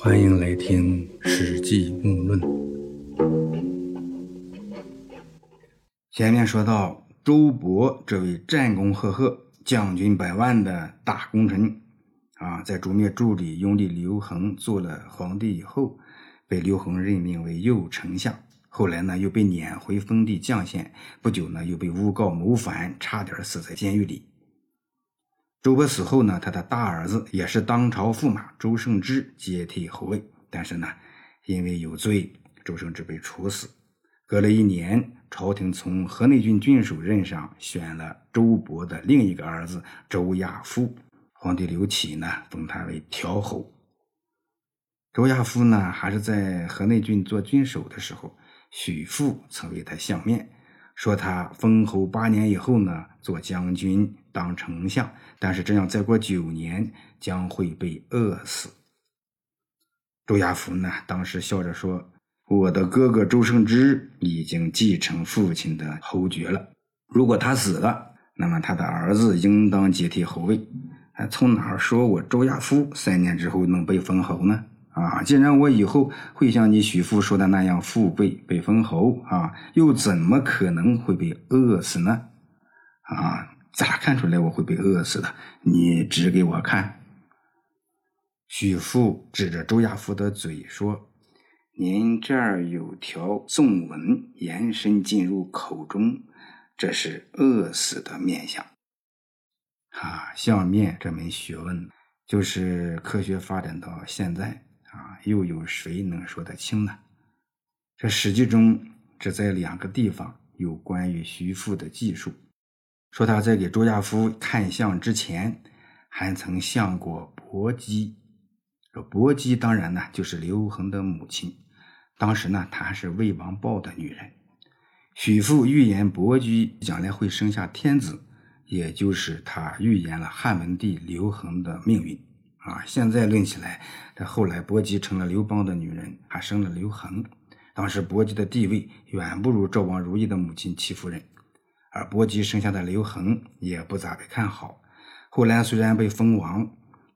欢迎来听《史记目论》。前面说到周勃这位战功赫赫、将军百万的大功臣啊，在诛灭助理拥立刘恒做了皇帝以后，被刘恒任命为右丞相。后来呢，又被撵回封地绛县，不久呢，又被诬告谋反，差点死在监狱里。周勃死后呢，他的大儿子也是当朝驸马周胜之接替后位，但是呢，因为有罪，周胜之被处死。隔了一年，朝廷从河内郡郡守任上选了周勃的另一个儿子周亚夫，皇帝刘启呢，封他为调侯。周亚夫呢，还是在河内郡做郡守的时候，许父曾为他相面。说他封侯八年以后呢，做将军当丞相，但是这样再过九年将会被饿死。周亚夫呢，当时笑着说：“我的哥哥周胜之已经继承父亲的侯爵了，如果他死了，那么他的儿子应当接替侯位。还从哪儿说我周亚夫三年之后能被封侯呢？”啊，既然我以后会像你许父说的那样富贵被封侯啊，又怎么可能会被饿死呢？啊，咋看出来我会被饿死的？你指给我看。许父指着周亚夫的嘴说：“您这儿有条纵纹延伸进入口中，这是饿死的面相。”啊，相面这门学问，就是科学发展到现在。啊，又有谁能说得清呢？这史记中只在两个地方有关于徐父的记述，说他在给周亚夫看相之前，还曾相过薄姬。说薄姬当然呢就是刘恒的母亲，当时呢她还是魏王豹的女人。许父预言薄姬将来会生下天子，也就是他预言了汉文帝刘恒的命运。啊，现在论起来，这后来薄姬成了刘邦的女人，还生了刘恒。当时薄姬的地位远不如赵王如意的母亲戚夫人，而薄姬生下的刘恒也不咋被看好。后来虽然被封王，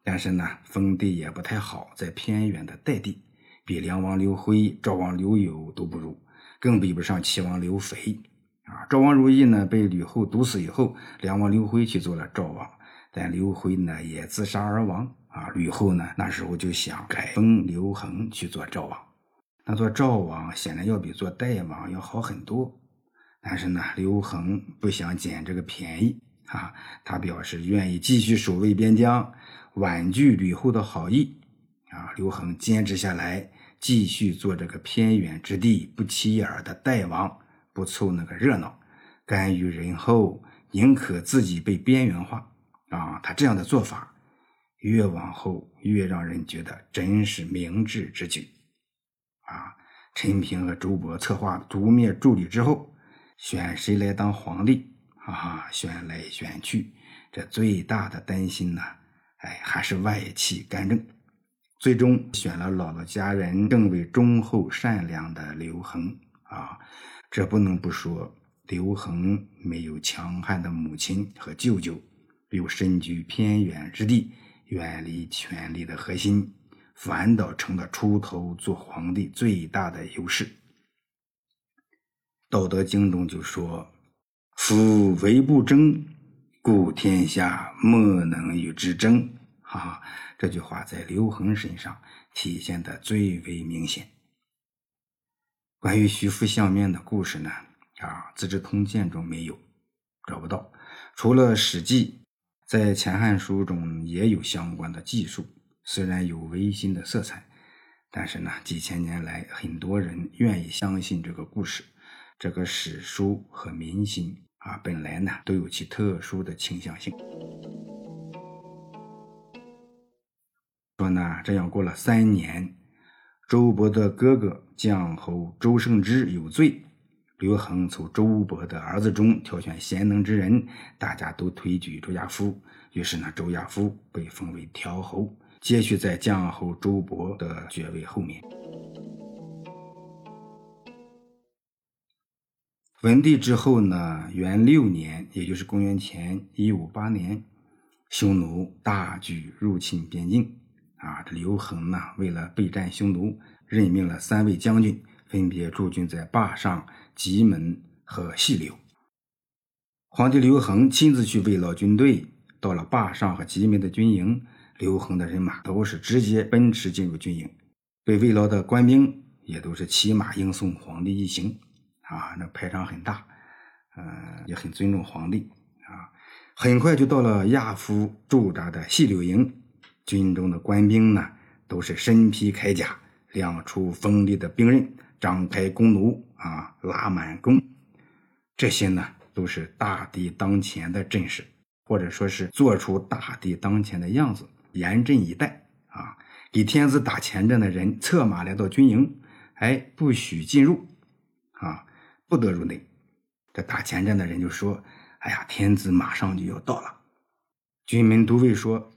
但是呢，封地也不太好，在偏远的代地，比梁王刘辉、赵王刘友都不如，更比不上齐王刘肥。啊，赵王如意呢被吕后毒死以后，梁王刘辉去做了赵王，但刘辉呢也自杀而亡。啊，吕后呢？那时候就想改封刘恒去做赵王，那做赵王显然要比做代王要好很多。但是呢，刘恒不想捡这个便宜啊，他表示愿意继续守卫边疆，婉拒吕后的好意。啊，刘恒坚持下来，继续做这个偏远之地不起眼的代王，不凑那个热闹，甘于人后，宁可自己被边缘化。啊，他这样的做法。越往后越让人觉得真是明智之举，啊！陈平和周勃策划诛灭助理之后，选谁来当皇帝？啊，选来选去，这最大的担心呢，哎，还是外戚干政。最终选了姥姥家人更为忠厚善良的刘恒。啊，这不能不说，刘恒没有强悍的母亲和舅舅，又身居偏远之地。远离权力的核心，反倒成了出头做皇帝最大的优势。《道德经》中就说：“夫唯不争，故天下莫能与之争。”哈，这句话在刘恒身上体现的最为明显。关于徐福相面的故事呢？啊，《资治通鉴》中没有，找不到，除了《史记》。在《前汉书》中也有相关的记述，虽然有违心的色彩，但是呢，几千年来很多人愿意相信这个故事。这个史书和民心啊，本来呢都有其特殊的倾向性。说呢，这样过了三年，周勃的哥哥绛侯周胜之有罪。刘恒从周勃的儿子中挑选贤能之人，大家都推举周亚夫。于是呢，周亚夫被封为调侯，接续在绛侯周勃的爵位后面。文帝之后呢，元六年，也就是公元前一五八年，匈奴大举入侵边境，啊，这刘恒呢，为了备战匈奴，任命了三位将军，分别驻军在坝上、棘门和细柳。皇帝刘恒亲自去慰劳军队，到了坝上和棘门的军营，刘恒的人马都是直接奔驰进入军营，被慰劳的官兵也都是骑马迎送皇帝一行，啊，那排场很大，嗯，也很尊重皇帝啊。很快就到了亚夫驻扎的细柳营，军中的官兵呢都是身披铠甲，亮出锋利的兵刃，张开弓弩啊，拉满弓。这些呢都是大敌当前的阵势，或者说是做出大敌当前的样子，严阵以待啊。给天子打前阵的人策马来到军营，哎，不许进入啊，不得入内。这打前阵的人就说。哎呀，天子马上就要到了。军门都尉说：“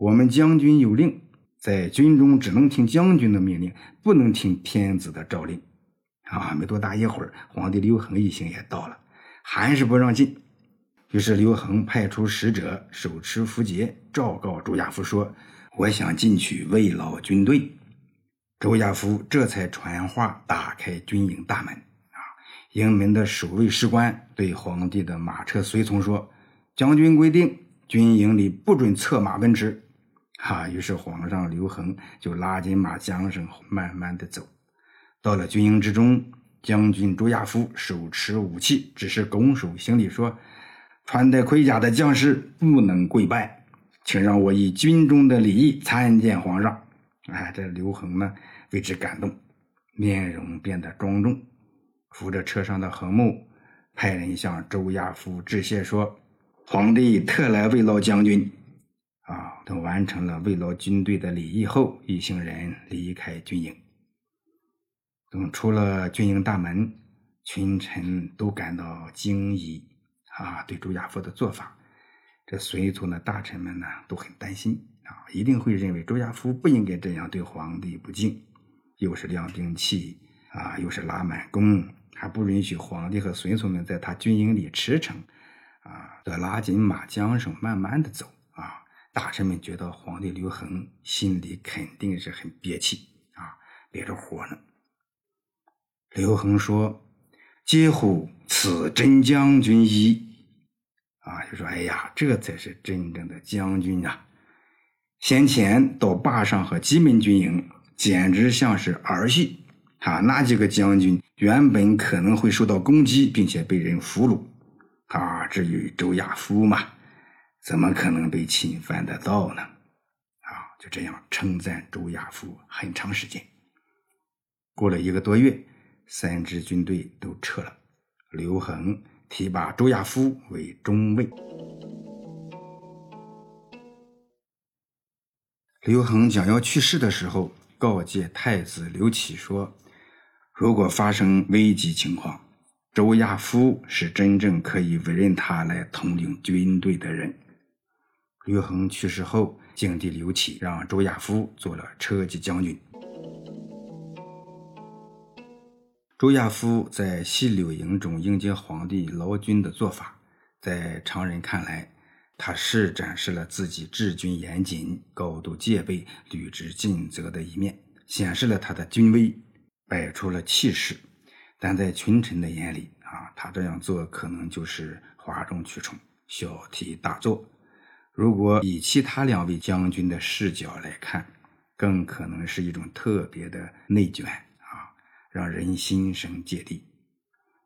我们将军有令，在军中只能听将军的命令，不能听天子的诏令。”啊，没多大一会儿，皇帝刘恒一行也到了，还是不让进。于是刘恒派出使者手持符节，昭告周亚夫说：“我想进去慰劳军队。”周亚夫这才传话，打开军营大门。营门的守卫士官对皇帝的马车随从说：“将军规定，军营里不准策马奔驰。”哈，于是皇上刘恒就拉紧马缰绳，慢慢的走。到了军营之中，将军朱亚夫手持武器，只是拱手行礼说：“穿戴盔甲的将士不能跪拜，请让我以军中的礼仪参见皇上。”哎，这刘恒呢为之感动，面容变得庄重。扶着车上的横木，派人向周亚夫致谢说：“皇帝特来慰劳将军。”啊，等完成了慰劳军队的礼仪后，一行人离开军营。等出了军营大门，群臣都感到惊疑啊，对周亚夫的做法，这随从的大臣们呢都很担心啊，一定会认为周亚夫不应该这样对皇帝不敬，又是亮兵器啊，又是拉满弓。还不允许皇帝和随从们在他军营里驰骋，啊，得拉紧马缰绳，慢慢的走啊。大臣们觉得皇帝刘恒心里肯定是很憋气啊，憋着火呢。刘恒说：“嗟乎，此真将军矣！”啊，就说：“哎呀，这才是真正的将军啊！先前到坝上和蓟门军营，简直像是儿戏。”啊，那几个将军原本可能会受到攻击，并且被人俘虏。啊，至于周亚夫嘛，怎么可能被侵犯得到呢？啊，就这样称赞周亚夫很长时间。过了一个多月，三支军队都撤了。刘恒提拔周亚夫为中尉。刘恒将要去世的时候，告诫太子刘启说。如果发生危急情况，周亚夫是真正可以委任他来统领军队的人。吕恒去世后，景帝刘启让周亚夫做了车骑将军。周亚夫在西柳营中迎接皇帝劳军的做法，在常人看来，他是展示了自己治军严谨、高度戒备、履职尽责的一面，显示了他的军威。摆出了气势，但在群臣的眼里啊，他这样做可能就是哗众取宠、小题大做。如果以其他两位将军的视角来看，更可能是一种特别的内卷啊，让人心生芥蒂。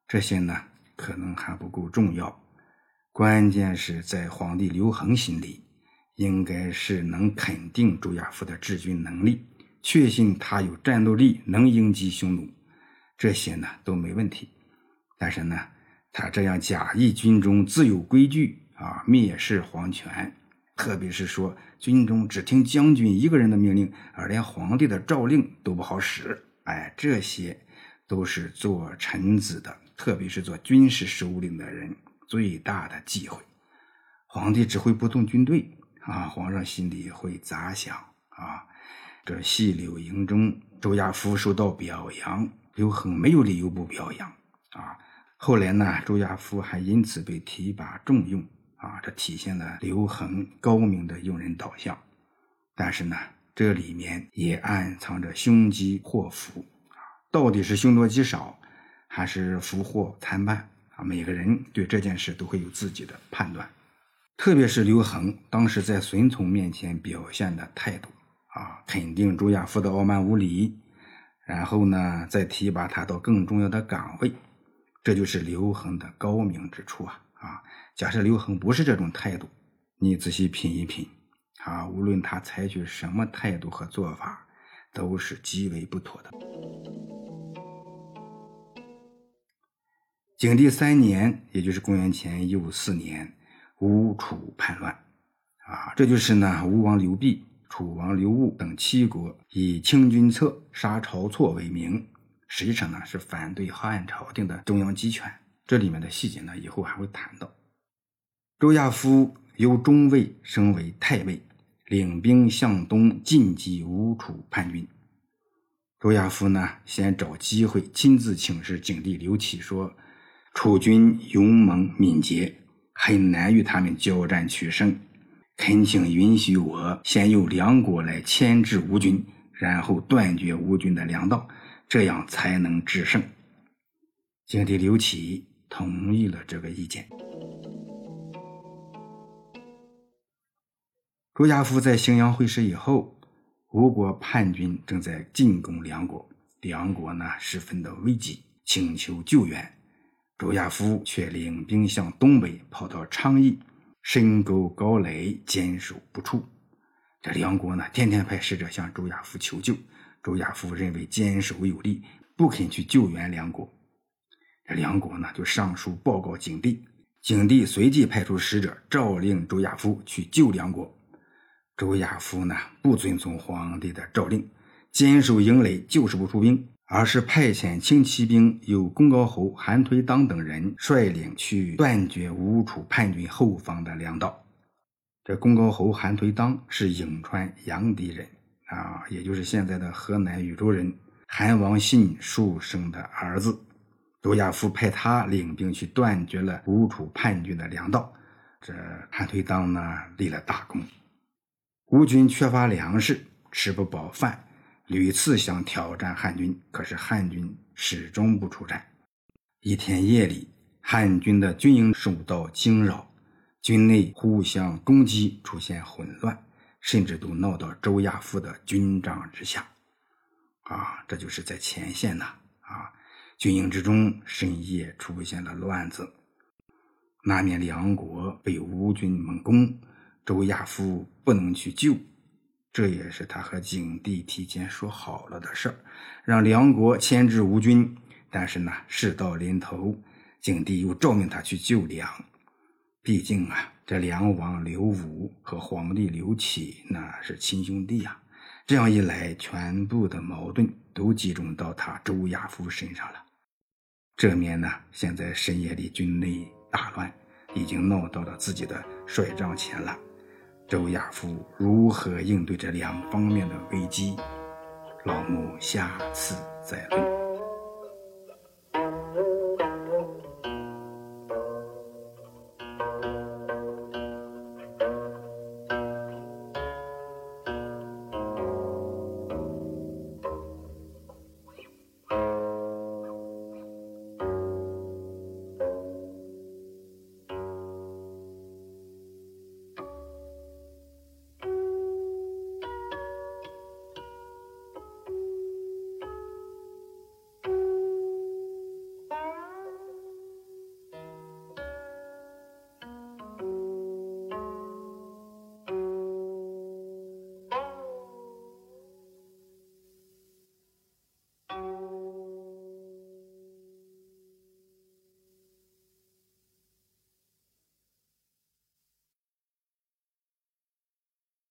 这些呢，可能还不够重要，关键是在皇帝刘恒心里，应该是能肯定朱亚夫的治军能力。确信他有战斗力，能迎击匈奴，这些呢都没问题。但是呢，他这样假意军中自有规矩啊，蔑视皇权，特别是说军中只听将军一个人的命令，而连皇帝的诏令都不好使。哎，这些都是做臣子的，特别是做军事首领的人最大的忌讳。皇帝只会不动军队啊，皇上心里会咋想啊？这细柳营中，周亚夫受到表扬，刘恒没有理由不表扬啊。后来呢，周亚夫还因此被提拔重用啊，这体现了刘恒高明的用人导向。但是呢，这。里面也暗藏着凶吉祸福啊！到底是凶多吉少，还是福祸参半啊？每个人对这件事都会有自己的判断。特别是刘恒当时在孙从面前表现的态度啊，肯定朱亚夫的傲慢无礼，然后呢，再提拔他到更重要的岗位，这就是刘恒的高明之处啊！啊，假设刘恒不是这种态度，你仔细品一品。啊，无论他采取什么态度和做法，都是极为不妥的。景帝三年，也就是公元前一五四年，吴楚叛乱，啊，这就是呢，吴王刘濞、楚王刘戊等七国以清君侧、杀晁错为名，实际上呢是反对汉朝廷的中央集权。这里面的细节呢，以后还会谈到。周亚夫由中尉升为太尉。领兵向东进击吴楚叛军。周亚夫呢，先找机会亲自请示景帝刘启说：“楚军勇猛敏捷，很难与他们交战取胜。恳请允许我先由梁国来牵制吴军，然后断绝吴军的粮道，这样才能制胜。”景帝刘启同意了这个意见。周亚夫在荥阳会师以后，吴国叛军正在进攻梁国，梁国呢十分的危急，请求救援。周亚夫却领兵向东北跑到昌邑，深沟高垒，坚守不出。这梁国呢天天派使者向周亚夫求救，周亚夫认为坚守有利，不肯去救援梁国。这梁国呢就上书报告景帝，景帝随即派出使者诏令周亚夫去救梁国。周亚夫呢，不遵从皇帝的诏令，坚守营垒，就是不出兵，而是派遣轻骑兵，由公高侯韩颓当等人率领去断绝吴楚叛军后方的粮道。这公高侯韩颓当是颍川阳翟人啊，也就是现在的河南禹州人，韩王信叔生的儿子。周亚夫派他领兵去断绝了吴楚叛军的粮道，这韩颓当呢立了大功。吴军缺乏粮食，吃不饱饭，屡次想挑战汉军，可是汉军始终不出战。一天夜里，汉军的军营受到惊扰，军内互相攻击，出现混乱，甚至都闹到周亚夫的军帐之下。啊，这就是在前线呐！啊，军营之中深夜出现了乱子，那面梁国被吴军猛攻。周亚夫不能去救，这也是他和景帝提前说好了的事儿，让梁国牵制吴军。但是呢，事到临头，景帝又诏命他去救梁。毕竟啊，这梁王刘武和皇帝刘启那是亲兄弟啊。这样一来，全部的矛盾都集中到他周亚夫身上了。这面呢，现在深夜里军内大乱，已经闹到了自己的帅帐前了。周亚夫如何应对这两方面的危机？老木下次再论。